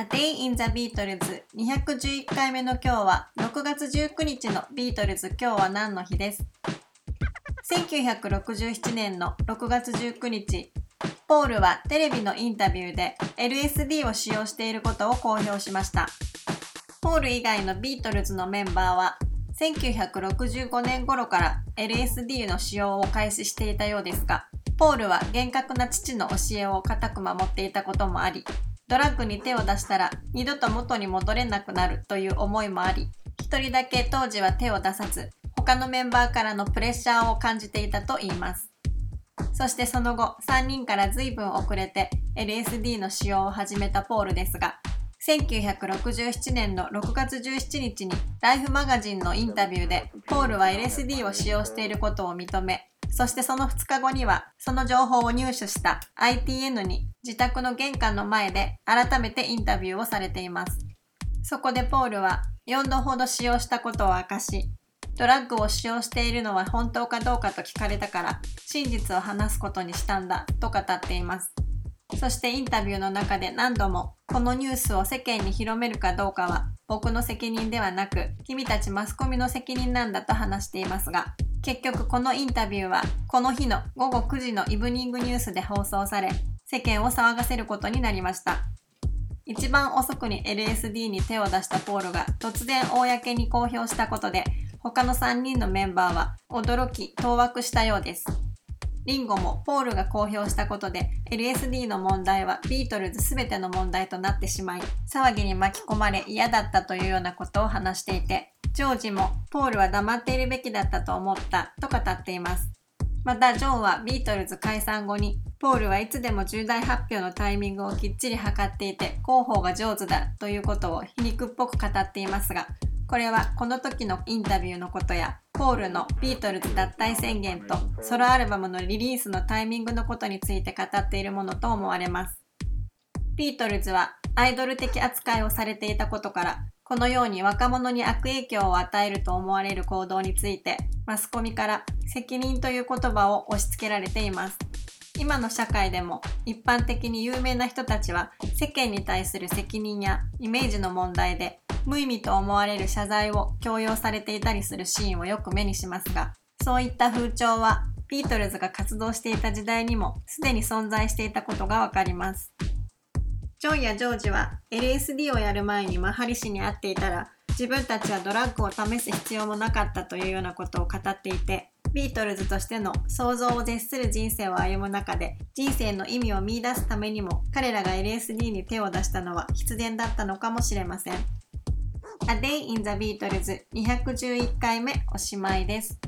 A Day in the Beatles 211回目の今日は6月19日のビートルズ。今日は何の日です？1967年の6月19日。ポールはテレビのインタビューで LSD を使用していることを公表しました。ポール以外のビートルズのメンバーは1965年頃から LSD の使用を開始していたようですがポールは厳格な父の教えを固く守っていたこともありドラッグに手を出したら二度と元に戻れなくなるという思いもあり、一人だけ当時は手を出さず、他のメンバーからのプレッシャーを感じていたと言います。そしてその後、3人から随分遅れて LSD の使用を始めたポールですが、1967年の6月17日にライフマガジンのインタビューでポールは LSD を使用していることを認め、そしてその2日後には、その情報を入手した ITN に自宅の玄関の前で改めてインタビューをされています。そこでポールは4度ほど使用したことを明かし、ドラッグを使用しているのは本当かどうかと聞かれたから真実を話すことにしたんだと語っています。そしてインタビューの中で何度もこのニュースを世間に広めるかどうかは僕の責任ではなく君たちマスコミの責任なんだと話していますが結局このインタビューはこの日の午後9時のイブニングニュースで放送され世間を騒がせることになりました。一番遅くに LSD に手を出したポールが突然公に公表したことで他の3人のメンバーは驚き当惑したようです。リンゴもポールが公表したことで LSD の問題はビートルズ全ての問題となってしまい騒ぎに巻き込まれ嫌だったというようなことを話していてジョージもポールは黙っているべきだったと思ったと語っています。またジョンはビートルズ解散後にポールはいつでも重大発表のタイミングをきっちり測っていて広報が上手だということを皮肉っぽく語っていますがこれはこの時のインタビューのことやポールのビートルズ脱退宣言とソロアルバムのリリースのタイミングのことについて語っているものと思われます。ビートルズはアイドル的扱いをされていたことからこのように若者に悪影響を与えると思われる行動についてマスコミから責任という言葉を押し付けられています今の社会でも一般的に有名な人たちは世間に対する責任やイメージの問題で無意味と思われる謝罪を強要されていたりするシーンをよく目にしますがそういった風潮はビートルズが活動していた時代にもすでに存在していたことがわかります。ジョンやジョージは LSD をやる前にマハリ氏に会っていたら自分たちはドラッグを試す必要もなかったというようなことを語っていてビートルズとしての想像を絶する人生を歩む中で人生の意味を見出すためにも彼らが LSD に手を出したのは必然だったのかもしれません。A Day in the Beatles 211回目おしまいです。